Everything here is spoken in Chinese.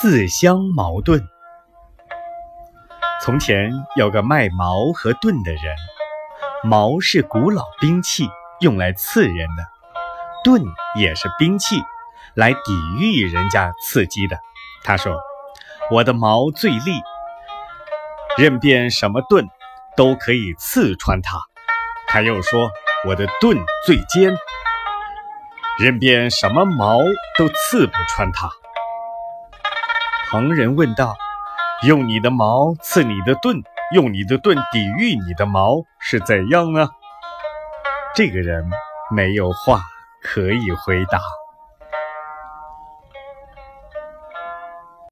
自相矛盾。从前有个卖矛和盾的人，矛是古老兵器，用来刺人的；盾也是兵器，来抵御人家刺激的。他说：“我的矛最利，任便什么盾都可以刺穿它。”他又说：“我的盾最尖，任便什么矛都刺不穿它。”旁人问道：“用你的矛刺你的盾，用你的盾抵御你的矛，是怎样呢？”这个人没有话可以回答。